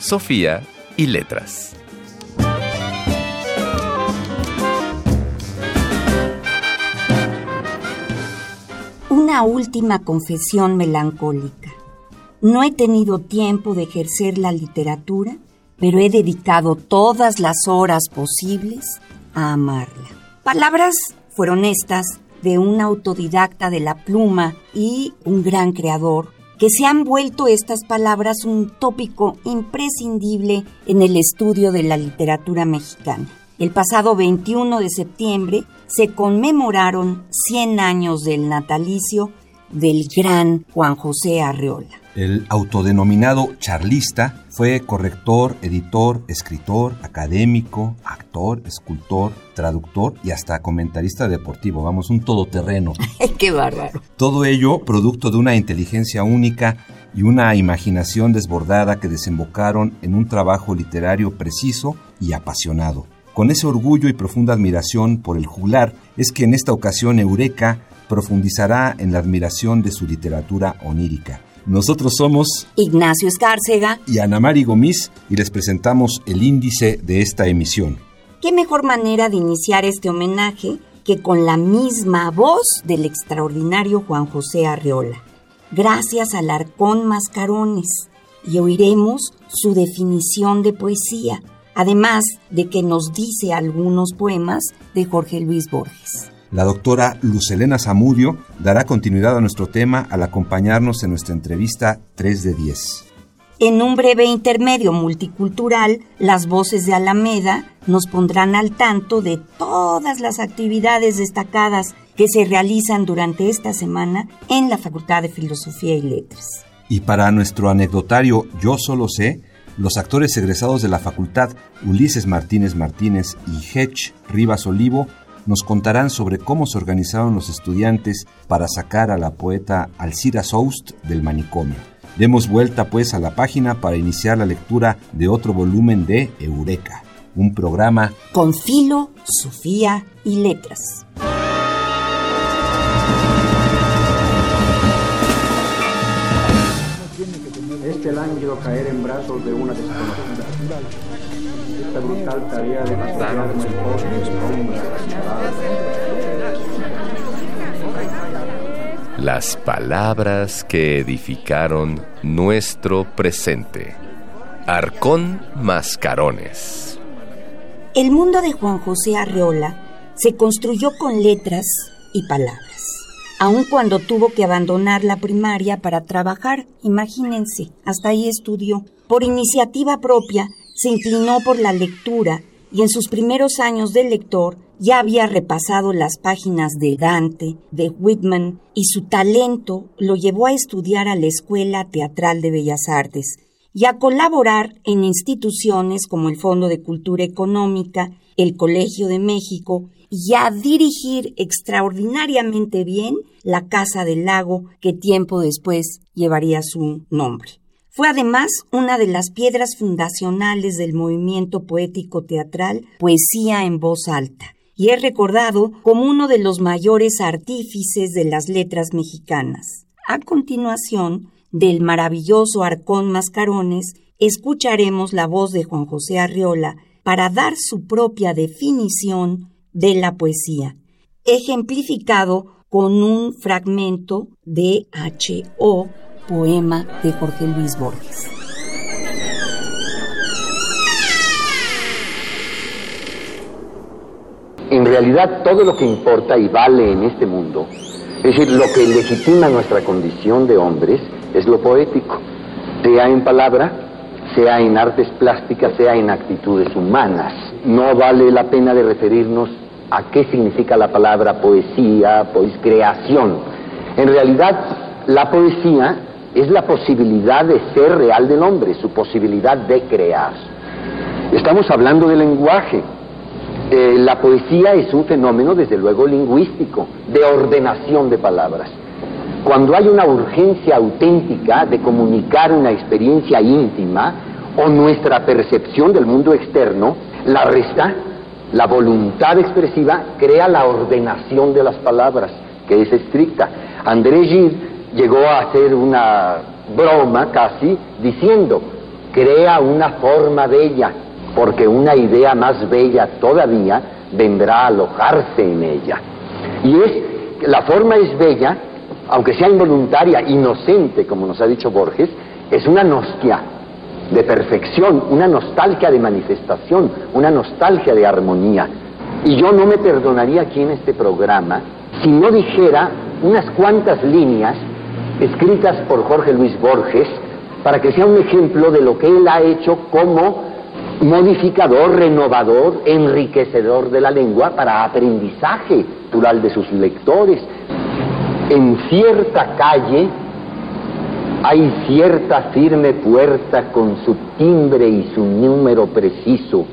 Sofía y letras. Una última confesión melancólica. No he tenido tiempo de ejercer la literatura, pero he dedicado todas las horas posibles a amarla. Palabras fueron estas de un autodidacta de la pluma y un gran creador, que se han vuelto estas palabras un tópico imprescindible en el estudio de la literatura mexicana. El pasado 21 de septiembre se conmemoraron 100 años del natalicio del gran Juan José Arreola. El autodenominado charlista fue corrector, editor, escritor, académico, actor, escultor, traductor y hasta comentarista deportivo. Vamos, un todoterreno. ¡Qué bárbaro! Todo ello producto de una inteligencia única y una imaginación desbordada que desembocaron en un trabajo literario preciso y apasionado. Con ese orgullo y profunda admiración por el juglar es que en esta ocasión Eureka profundizará en la admiración de su literatura onírica. Nosotros somos Ignacio Escárcega y Ana Mari Gomis y les presentamos el índice de esta emisión. ¿Qué mejor manera de iniciar este homenaje que con la misma voz del extraordinario Juan José Arreola? Gracias al Arcón Mascarones y oiremos su definición de poesía además de que nos dice algunos poemas de Jorge Luis Borges. La doctora Lucelena Zamudio dará continuidad a nuestro tema al acompañarnos en nuestra entrevista 3 de 10. En un breve intermedio multicultural, las voces de Alameda nos pondrán al tanto de todas las actividades destacadas que se realizan durante esta semana en la Facultad de Filosofía y Letras. Y para nuestro anecdotario Yo solo sé, los actores egresados de la facultad Ulises Martínez Martínez y Hedge Rivas Olivo nos contarán sobre cómo se organizaron los estudiantes para sacar a la poeta Alcira Soust del manicomio. Demos vuelta pues a la página para iniciar la lectura de otro volumen de Eureka, un programa con filo, Sofía y letras. este lánguido caer en brazos de una desconocida. Esta brutal tarea de matar su Las palabras que edificaron nuestro presente. Arcón Mascarones. El mundo de Juan José Arreola se construyó con letras y palabras aun cuando tuvo que abandonar la primaria para trabajar. Imagínense, hasta ahí estudió. Por iniciativa propia, se inclinó por la lectura y en sus primeros años de lector ya había repasado las páginas de Dante, de Whitman, y su talento lo llevó a estudiar a la Escuela Teatral de Bellas Artes y a colaborar en instituciones como el Fondo de Cultura Económica, el Colegio de México y a dirigir extraordinariamente bien la Casa del Lago que tiempo después llevaría su nombre. Fue además una de las piedras fundacionales del movimiento poético teatral Poesía en voz alta y es recordado como uno de los mayores artífices de las letras mexicanas. A continuación, del maravilloso Arcón Mascarones, escucharemos la voz de Juan José Arriola para dar su propia definición de la poesía, ejemplificado con un fragmento de H.O., poema de Jorge Luis Borges. En realidad todo lo que importa y vale en este mundo, es decir, lo que legitima nuestra condición de hombres, es lo poético, sea en palabra, sea en artes plásticas, sea en actitudes humanas. No vale la pena de referirnos a qué significa la palabra poesía, pues creación. En realidad, la poesía es la posibilidad de ser real del hombre, su posibilidad de crear. Estamos hablando de lenguaje. Eh, la poesía es un fenómeno, desde luego, lingüístico, de ordenación de palabras. Cuando hay una urgencia auténtica de comunicar una experiencia íntima o nuestra percepción del mundo externo, la resta, la voluntad expresiva, crea la ordenación de las palabras, que es estricta. André Gide llegó a hacer una broma casi diciendo, crea una forma bella, porque una idea más bella todavía vendrá a alojarse en ella. Y es, la forma es bella, aunque sea involuntaria, inocente, como nos ha dicho Borges, es una nostia de perfección, una nostalgia de manifestación, una nostalgia de armonía. Y yo no me perdonaría aquí en este programa si no dijera unas cuantas líneas escritas por Jorge Luis Borges para que sea un ejemplo de lo que él ha hecho como modificador, renovador, enriquecedor de la lengua para aprendizaje natural de sus lectores. En cierta calle hay cierta firme puerta con su timbre y su número preciso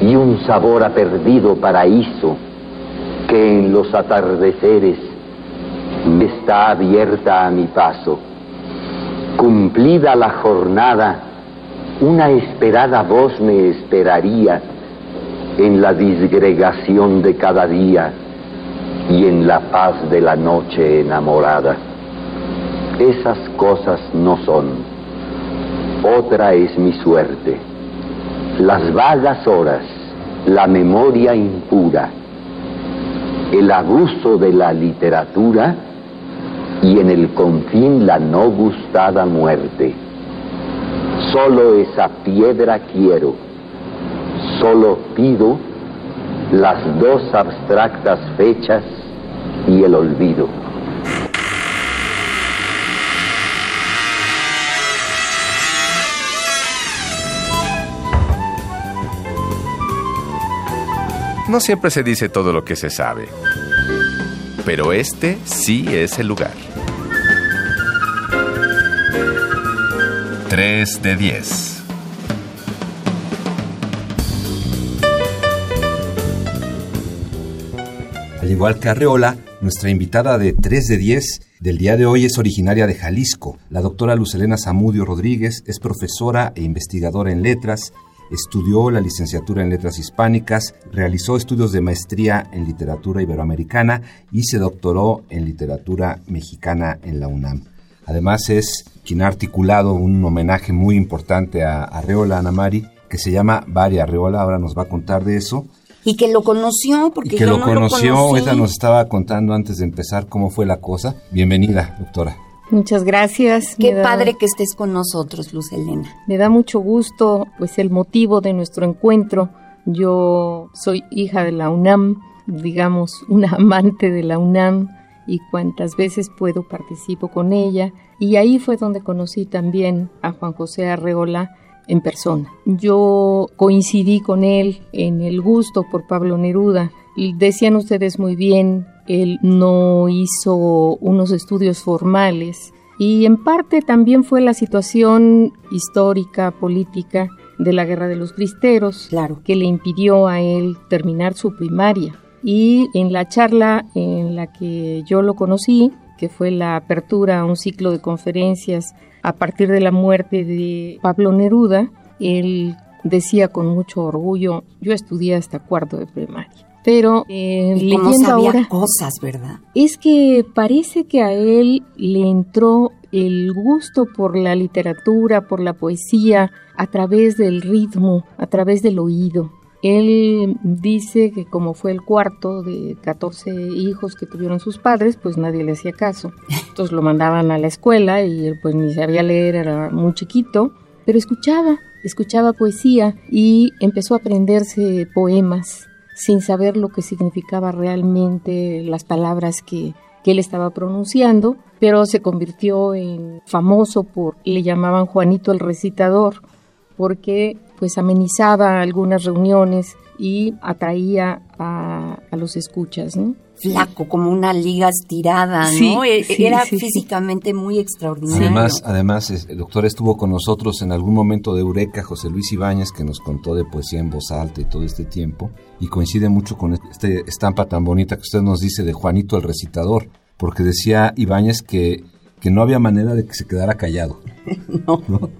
y un sabor a perdido paraíso que en los atardeceres está abierta a mi paso. Cumplida la jornada, una esperada voz me esperaría en la disgregación de cada día y en la paz de la noche enamorada. Esas cosas no son. Otra es mi suerte. Las vagas horas, la memoria impura, el abuso de la literatura y en el confín la no gustada muerte. Solo esa piedra quiero, solo pido las dos abstractas fechas y el olvido. No siempre se dice todo lo que se sabe, pero este sí es el lugar. 3 de 10. Al igual que Arreola, nuestra invitada de 3 de 10 del día de hoy es originaria de Jalisco. La doctora Lucelena Zamudio Rodríguez es profesora e investigadora en letras, estudió la licenciatura en letras hispánicas, realizó estudios de maestría en literatura iberoamericana y se doctoró en literatura mexicana en la UNAM. Además es quien ha articulado un homenaje muy importante a Arreola Anamari, que se llama Bari Arreola, ahora nos va a contar de eso. Y que lo conoció, porque Y que yo lo no conoció, lo conocí. ella nos estaba contando antes de empezar cómo fue la cosa. Bienvenida, doctora. Muchas gracias. Qué da- padre que estés con nosotros, Luz Elena. Me da mucho gusto, pues el motivo de nuestro encuentro. Yo soy hija de la UNAM, digamos, una amante de la UNAM y cuantas veces puedo participo con ella. Y ahí fue donde conocí también a Juan José Arreola en persona. Yo coincidí con él en el gusto por Pablo Neruda. Decían ustedes muy bien, él no hizo unos estudios formales y en parte también fue la situación histórica, política de la Guerra de los Cristeros, Claro. que le impidió a él terminar su primaria. Y en la charla en la que yo lo conocí, que fue la apertura a un ciclo de conferencias a partir de la muerte de Pablo Neruda, él decía con mucho orgullo, yo estudié hasta cuarto de primaria. Pero eh, cómo leyendo sabía ahora cosas, ¿verdad? es que parece que a él le entró el gusto por la literatura, por la poesía, a través del ritmo, a través del oído. Él dice que como fue el cuarto de 14 hijos que tuvieron sus padres, pues nadie le hacía caso. Entonces lo mandaban a la escuela y él pues ni sabía leer, era muy chiquito, pero escuchaba, escuchaba poesía y empezó a aprenderse poemas sin saber lo que significaba realmente las palabras que, que él estaba pronunciando, pero se convirtió en famoso por, le llamaban Juanito el recitador, porque pues amenizaba algunas reuniones y atraía a, los escuchas, ¿no? Flaco, como una liga estirada, ¿no? E, era físicamente muy extraordinario. Además, además, el doctor estuvo con nosotros en algún momento de Eureka, José Luis Ibáñez, que nos contó de poesía en voz alta y todo este tiempo, y coincide mucho con esta estampa tan bonita que usted nos dice de Juanito el recitador, porque decía Ibáñez que, que no había manera de que se quedara callado. no.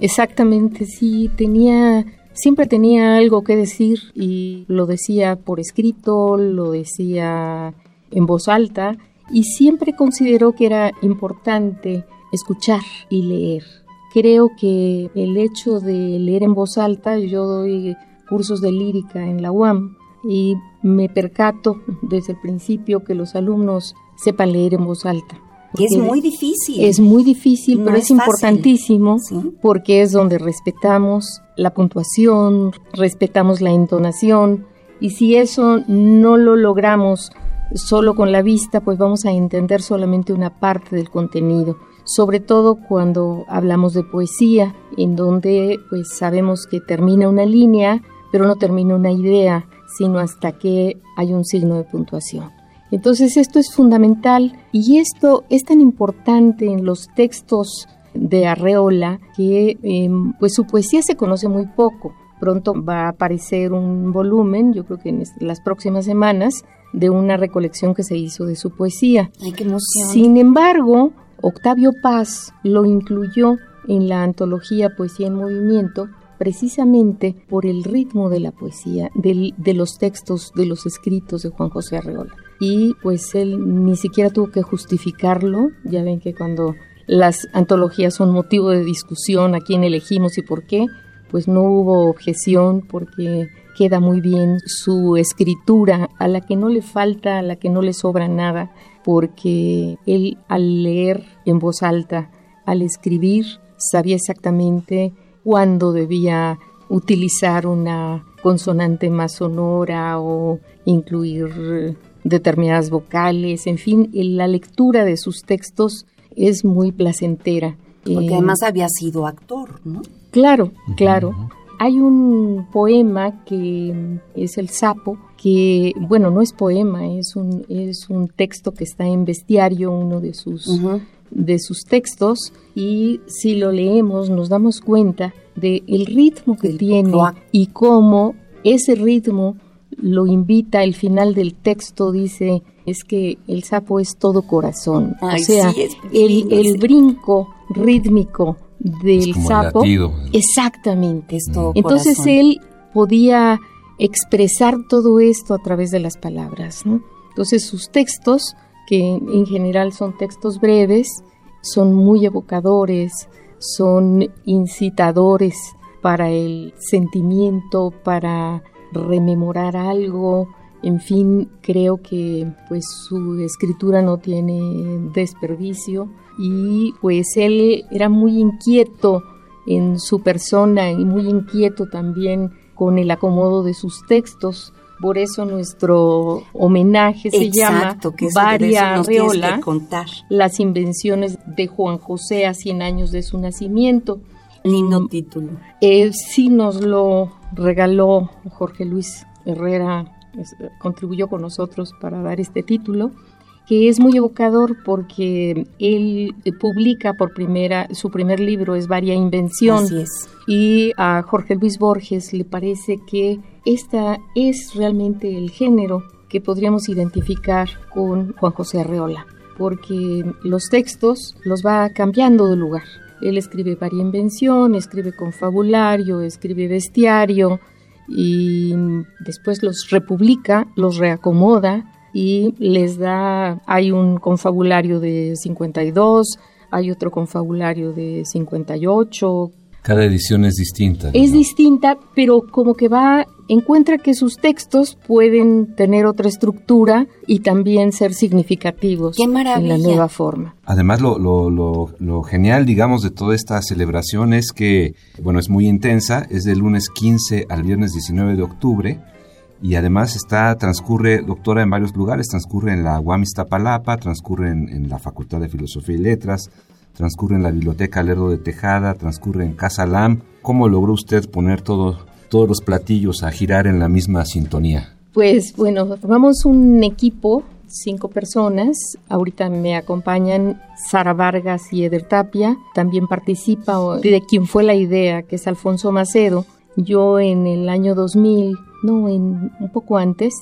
Exactamente, sí, tenía siempre tenía algo que decir y lo decía por escrito, lo decía en voz alta y siempre consideró que era importante escuchar y leer. Creo que el hecho de leer en voz alta, yo doy cursos de lírica en la UAM y me percato desde el principio que los alumnos sepan leer en voz alta es muy difícil. Es muy difícil, pero es, importantísimo porque es donde respetamos la puntuación, respetamos la entonación y si eso no lo logramos solo con la vista, pues vamos a entender solamente una parte del contenido, sobre todo cuando hablamos de poesía, en donde pues sabemos que termina una línea, pero no termina una idea, sino hasta que hay un signo de puntuación. Entonces esto es fundamental y esto es tan importante en los textos de Arreola que em, pues su poesía se conoce muy poco. Pronto va a aparecer un volumen, yo creo que en las próximas semanas, de una recolección que se hizo de su poesía. Ay, qué emoción. Sin embargo, Octavio Paz lo incluyó en la antología Poesía en Movimiento precisamente por el ritmo de la poesía, de los textos, de los escritos de Juan José Arreola y pues él ni siquiera tuvo que justificarlo. Ya ven que cuando las antologías son motivo de discusión a quién elegimos y por qué, pues no hubo objeción porque queda muy bien su escritura, a la que no le falta, a la que no le sobra nada, porque él al leer en voz alta, al escribir, sabía exactamente cuándo debía utilizar una consonante más sonora o incluir determinadas vocales, en fin, la lectura de sus textos es muy placentera. Porque eh, además había sido actor, ¿no? Claro, claro. Hay un poema que es El Sapo, que, bueno, no es poema, es un, es un texto que está en Bestiario, uno de sus, de sus textos, y si lo leemos nos damos cuenta de el ritmo que tiene y cómo ese ritmo lo invita, el final del texto dice, es que el sapo es todo corazón. o sea, el, brinco rítmico del sapo. Exactamente. Es todo Entonces él podía expresar todo esto a través de las palabras. Entonces sus textos, que en general son textos breves, son muy evocadores, son incitadores para el sentimiento, para rememorar algo, en fin, creo que pues su escritura no tiene desperdicio y pues él era muy inquieto en su persona y muy inquieto también con el acomodo de sus textos. Por eso nuestro homenaje se llama Varia Arreola, las invenciones de Juan José a 100 años de su nacimiento. Lindo mm, título. Eh, sí nos lo regaló Jorge Luis Herrera, contribuyó con nosotros para dar este título, que es muy evocador porque él publica por primera, su primer libro es Varia Invención. Y a Jorge Luis Borges le parece que esta es realmente el género que podríamos identificar con Juan José Arreola, porque los textos los va cambiando de lugar. Él escribe varia invención, escribe confabulario, escribe bestiario y después los republica, los reacomoda y les da, hay un confabulario de 52, hay otro confabulario de 58, cada edición es distinta. Es distinta, pero como que va, encuentra que sus textos pueden tener otra estructura y también ser significativos en la nueva forma. Además, lo, lo, lo, genial, digamos, de toda esta celebración es que, bueno, es muy intensa, es del lunes 15 al viernes 19 de octubre y además está transcurre doctora en varios lugares transcurre en la UAM Iztapalapa transcurre en, la Facultad de Filosofía y Letras transcurre en la Biblioteca Lerdo de Tejada, transcurre en Casa LAM. ¿Cómo logró usted poner todo, todos los platillos a girar en la misma sintonía? Pues bueno, formamos un equipo, cinco personas. Ahorita me acompañan Sara Vargas y Eder Tapia. También participa de quien fue la idea, que es Alfonso Macedo. Yo en el año 2000, no, en, un poco antes,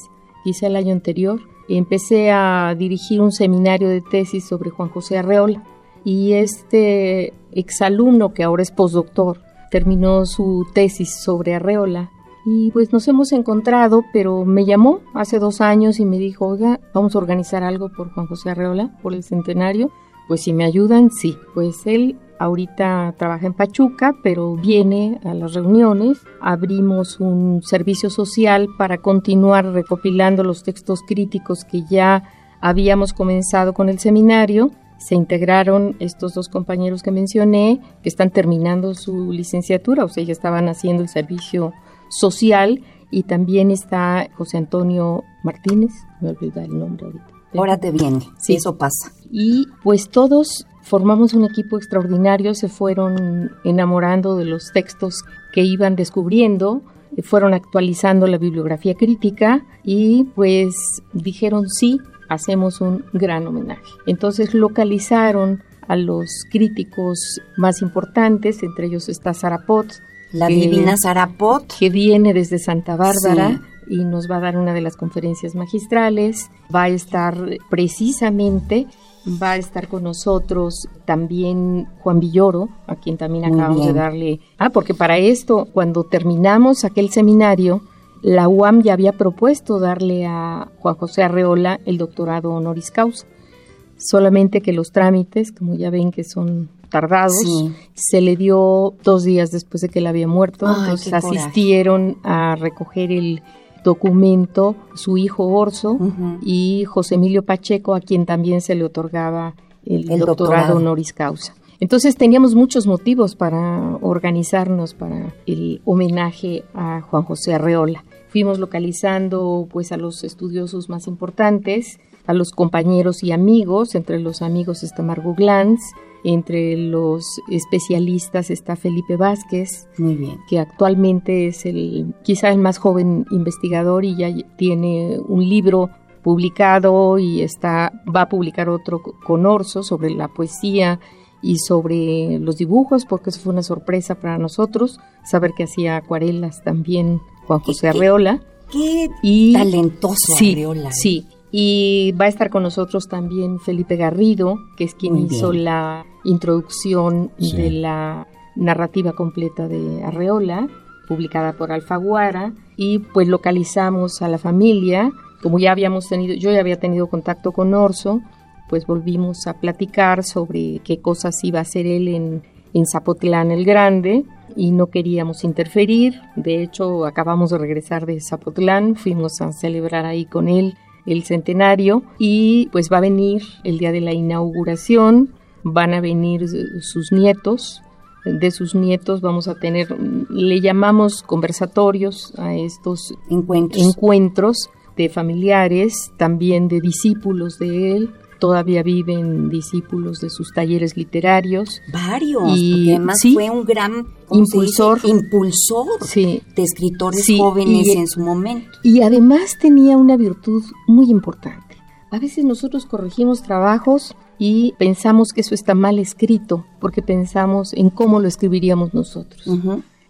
quizá el año anterior, empecé a dirigir un seminario de tesis sobre Juan José Arreola. Y este exalumno, que ahora es postdoctor, terminó su tesis sobre Arreola y pues nos hemos encontrado, pero me llamó hace dos años y me dijo, oiga, vamos a organizar algo por Juan José Arreola, por el centenario. Pues si me ayudan, sí. Pues él ahorita trabaja en Pachuca, pero viene a las reuniones. Abrimos un servicio social para continuar recopilando los textos críticos que ya habíamos comenzado con el seminario. Se integraron estos dos compañeros que mencioné, que están terminando su licenciatura, o sea, ya estaban haciendo el servicio social y también está José Antonio Martínez, me olvidé el nombre ahorita. Ahora te viene, sí. eso pasa. Y pues todos formamos un equipo extraordinario, se fueron enamorando de los textos que iban descubriendo, fueron actualizando la bibliografía crítica y pues dijeron sí, hacemos un gran homenaje. Entonces localizaron a los críticos más importantes, entre ellos está Sarapot, la divina Sarapot. Que viene desde Santa Bárbara. Y nos va a dar una de las conferencias magistrales. Va a estar precisamente va a estar con nosotros también Juan Villoro, a quien también acabamos de darle. Ah, porque para esto, cuando terminamos aquel seminario, la UAM ya había propuesto darle a Juan José Arreola el doctorado honoris causa. Solamente que los trámites, como ya ven que son tardados. Se le dio dos días después de que él había muerto. entonces asistieron a recoger el documento su hijo Orso y José Emilio Pacheco, a quien también se le otorgaba el, doctorado, honoris causa. Entonces teníamos muchos motivos para organizarnos para el homenaje a Juan José Arreola. Fuimos localizando pues a los estudiosos más importantes, a los compañeros y amigos, entre los amigos está Margot Glantz, entre los especialistas está Felipe Vázquez, que actualmente es el quizá el más joven investigador y ya tiene un libro publicado y está va a publicar otro con Orso sobre la poesía y sobre los dibujos, porque eso fue una sorpresa para nosotros, saber que hacía acuarelas también Juan José Arreola. Qué, y, talentoso Arreola. Sí, y va a estar con nosotros también Felipe Garrido, que es quien hizo la introducción de la narrativa completa de Arreola, publicada por Alfaguara, y pues localizamos a la familia. Como ya habíamos tenido, yo ya había tenido contacto con Orso, pues volvimos a platicar sobre qué cosas iba a hacer él en, en Zapotlán el Grande y no queríamos interferir. De hecho, acabamos de regresar de Zapotlán, fuimos a celebrar ahí con él el centenario y pues va a venir el día de la inauguración, van a venir sus nietos, de sus nietos vamos a tener, le llamamos conversatorios a estos encuentros, encuentros de familiares, también de discípulos de él, todavía viven discípulos de sus talleres literarios. Varios, y además fue un gran impulsor, impulsor de escritores jóvenes en su momento. Y además tenía una virtud muy importante. A veces nosotros corregimos trabajos y pensamos que eso está mal escrito, porque pensamos en cómo lo escribiríamos nosotros.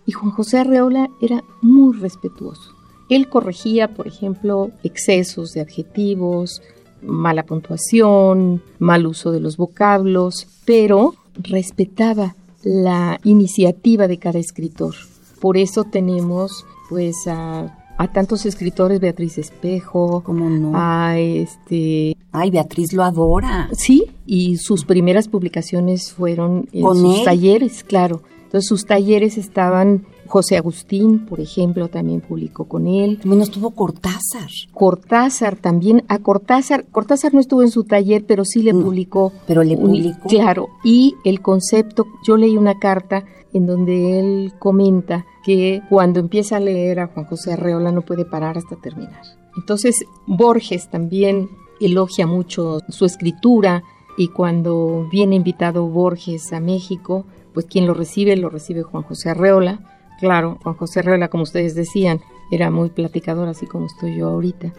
Y Juan José Arreola era muy respetuoso. Él corregía, por ejemplo, excesos de adjetivos, mala puntuación, mal uso de los vocablos, pero respetaba la iniciativa de cada escritor. Por eso tenemos pues a, tantos escritores, Beatriz Espejo, ¿Cómo no? a este... Ay, Beatriz lo adora. Sí, y sus primeras publicaciones fueron en sus talleres, claro. Entonces sus talleres estaban José Agustín, por ejemplo, también publicó con él. También estuvo Cortázar. Cortázar también. A Cortázar, Cortázar no estuvo en su taller, pero sí le publicó. Pero le publicó. claro. Y el concepto, yo leí una carta en donde él comenta que cuando empieza a leer a Juan José Arreola no puede parar hasta terminar. Entonces, Borges también elogia mucho su escritura y cuando viene invitado Borges a México, pues quien lo recibe, lo recibe Juan José Arreola claro, Juan José Arreola, como ustedes decían, era muy platicador, así como estoy yo ahorita.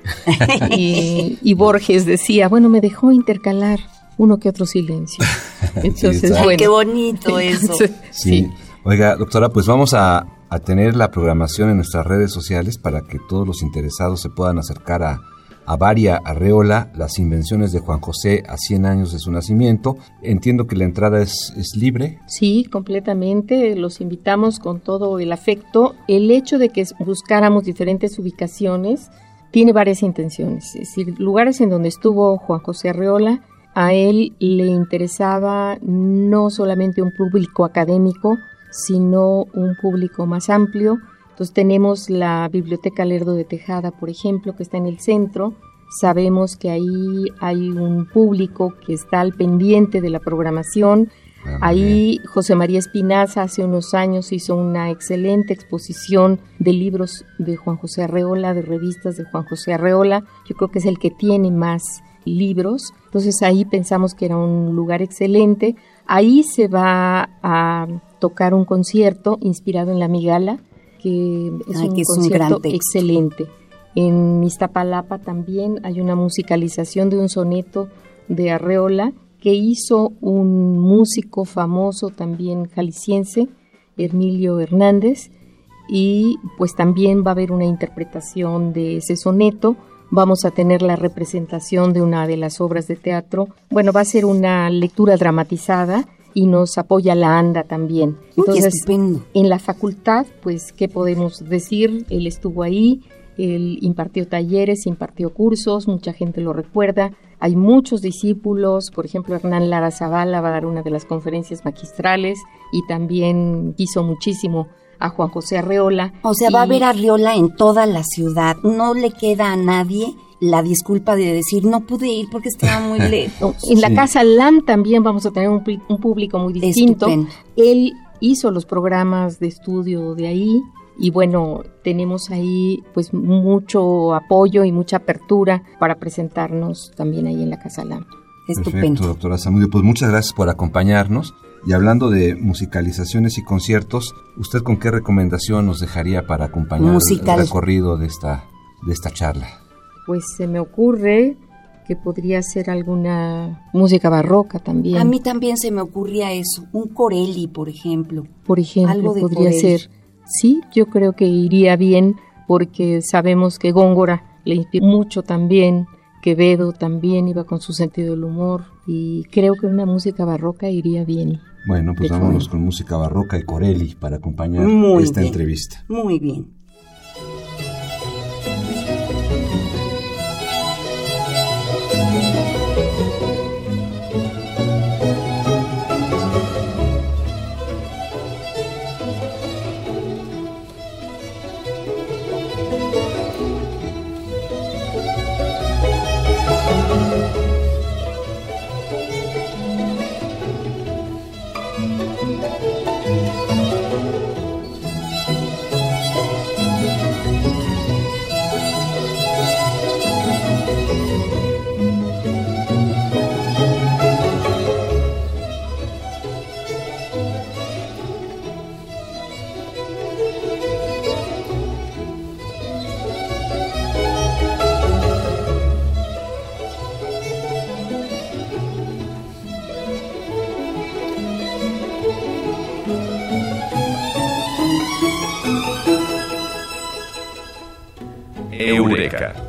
y, Borges decía, bueno, me dejó intercalar uno que otro silencio. Entonces, bueno. Qué bonito eso. sí. Oiga, doctora, pues vamos a, a tener la programación en nuestras redes sociales para que todos los interesados se puedan acercar a a Varia Arreola, Las invenciones de Juan José a 100 años de su nacimiento. Entiendo que la entrada es, es, libre. Sí, completamente. Los invitamos con todo el afecto. El hecho de que buscáramos diferentes ubicaciones tiene varias intenciones. Es decir, lugares en donde estuvo Juan José Arreola, a él le interesaba no solamente un público académico, sino un público más amplio entonces tenemos la Biblioteca Lerdo de Tejada, por ejemplo, que está en el centro. Sabemos que ahí hay un público que está al pendiente de la programación. Ah, ahí José María Espinaza hace unos años hizo una excelente exposición de libros de Juan José Arreola, de revistas de Juan José Arreola. Yo creo que es el que tiene más libros. Entonces ahí pensamos que era un lugar excelente. Ahí se va a tocar un concierto inspirado en la Migala que es un concierto excelente. En Iztapalapa también hay una musicalización de un soneto de Arreola que hizo un músico famoso también jalisciense, Emilio Hernández, y pues también va a haber una interpretación de ese soneto. Vamos a tener la representación de una de las obras de teatro. Bueno, va a ser una lectura dramatizada y nos apoya la ANDA también. Entonces, en la facultad, pues, ¿qué podemos decir? Él estuvo ahí, él impartió talleres, impartió cursos, mucha gente lo recuerda. Hay muchos discípulos, por ejemplo, Hernán Lara Zavala va a dar una de las conferencias magistrales y también quiso muchísimo a Juan José Arreola. O sea, va a haber Arreola en toda la ciudad, no le queda a nadie la disculpa de decir no pude ir porque estaba muy lejos. En la casa LAN también vamos a tener un, público muy distinto. Él hizo los programas de estudio de ahí y bueno, tenemos ahí pues mucho apoyo y mucha apertura para presentarnos también ahí en la casa LAN. Estupendo. Perfecto, doctora Samudio. Pues muchas gracias por acompañarnos. Y hablando de musicalizaciones y conciertos, ¿usted con qué recomendación nos dejaría para acompañar el recorrido de esta, de esta charla? Pues se me ocurre que podría ser alguna música barroca también. A mí también se me ocurría eso, un Corelli, por ejemplo. Por ejemplo, podría ser. Sí, yo creo que iría bien porque sabemos que Góngora le inspiró mucho también, Quevedo también iba con su sentido del humor y creo que una música barroca iría bien. Bueno, pues vámonos con música barroca y Corelli para acompañar esta entrevista. Muy bien.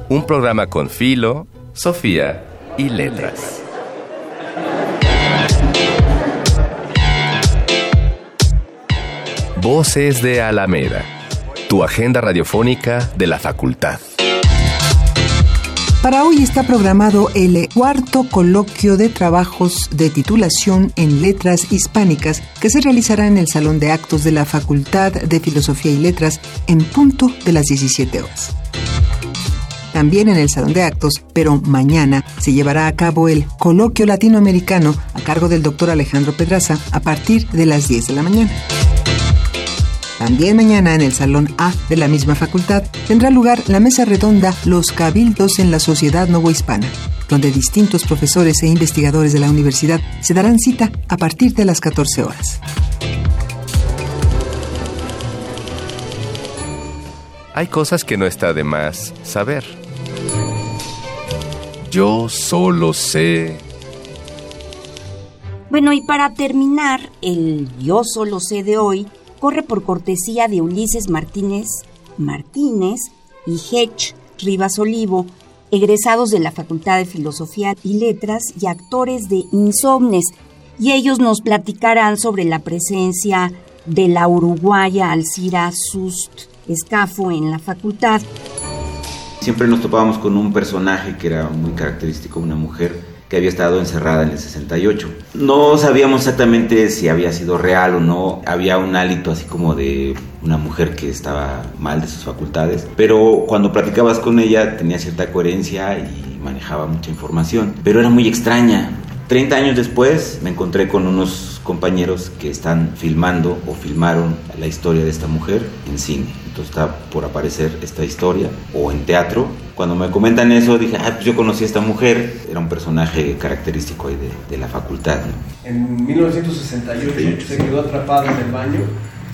Un programa con Filo, Sofía y Letras. Voces de Alameda, tu agenda radiofónica de la facultad. Para hoy está programado el cuarto coloquio de trabajos de titulación en letras hispánicas que se realizará en el Salón de Actos de la Facultad de Filosofía y Letras en punto de las 17 horas también en el Salón de Actos, pero mañana se llevará a cabo el Coloquio Latinoamericano a cargo del doctor Alejandro Pedraza a partir de las 10 de la mañana. También mañana en el Salón A de la misma facultad tendrá lugar la mesa redonda Los Cabildos en la Sociedad Novohispana, donde distintos profesores e investigadores de la universidad se darán cita a partir de las 14 horas. hay cosas que no está de más saber. Yo solo sé. Bueno, y para terminar, el Yo solo sé de hoy corre por cortesía de Ulises Martínez Martínez y Hedge Rivas Olivo, egresados de la Facultad de Filosofía y Letras y actores de Insomnes, y ellos nos platicarán sobre la presencia de la uruguaya Alcira Sust Escafo en la facultad. Siempre nos topábamos con un personaje que era muy característico, una mujer que había estado encerrada en el 68. No sabíamos exactamente si había sido real o no, había un hálito así como de una mujer que estaba mal de sus facultades, pero cuando platicabas con ella tenía cierta coherencia y manejaba mucha información, pero era muy extraña. 30 años después me encontré con unos compañeros que están filmando o filmaron la historia de esta mujer en cine. Entonces está por aparecer esta historia o en teatro. Cuando me comentan eso dije, ah, pues yo conocí a esta mujer, era un personaje característico ahí de, la facultad. En 1968 se quedó atrapada en el baño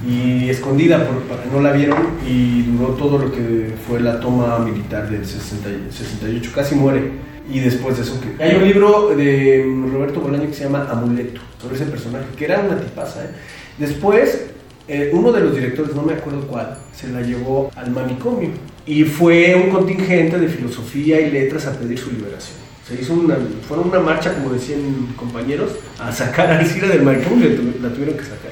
y escondida por, no la vieron y duró todo lo que fue la toma militar del 68, casi muere y después de eso que hay un libro de Roberto Bolaño que se llama Amuleto sobre ese personaje que era una tipaza ¿eh? después eh, uno de los directores no me acuerdo cuál se la llevó al manicomio. Y fue un contingente de filosofía y letras a pedir su liberación. Se hizo una fueron una marcha como decían compañeros a sacar a Alcira del manicomio la tuvieron que sacar.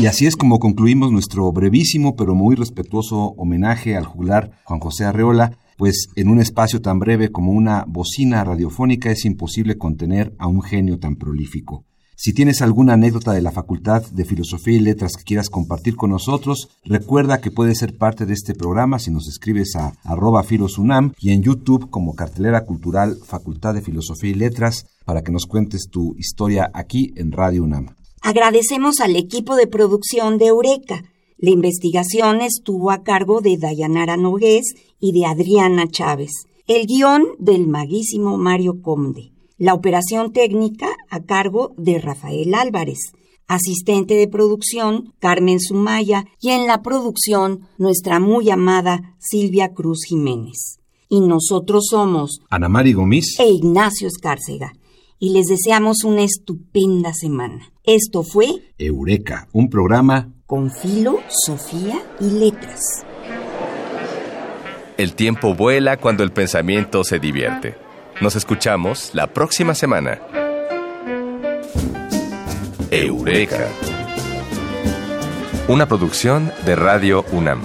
Y así es como concluimos nuestro brevísimo pero muy respetuoso homenaje al juglar Juan José Arreola, pues en un espacio tan breve como una bocina radiofónica es imposible contener a un genio tan prolífico. Si tienes alguna anécdota de la Facultad de Filosofía y Letras que quieras compartir con nosotros, recuerda que puedes ser parte de este programa si nos escribes a arroba filosunam y en YouTube como cartelera cultural Facultad de Filosofía y Letras para que nos cuentes tu historia aquí en Radio UNAM. Agradecemos al equipo de producción de Eureka. La investigación estuvo a cargo de Dayanara Nogués y de Adriana Chávez. El guion del maguísimo Mario Conde. La operación técnica a cargo de Rafael Álvarez. Asistente de producción Carmen Sumaya y en la producción nuestra muy amada Silvia Cruz Jiménez. Y nosotros somos Ana Mari Gomis e Ignacio Escárcega y les deseamos una estupenda semana. Esto fue Eureka, un programa con filo, Sofía y letras. El tiempo vuela cuando el pensamiento se divierte. Nos escuchamos la próxima semana. Eureka. Una producción de Radio UNAM.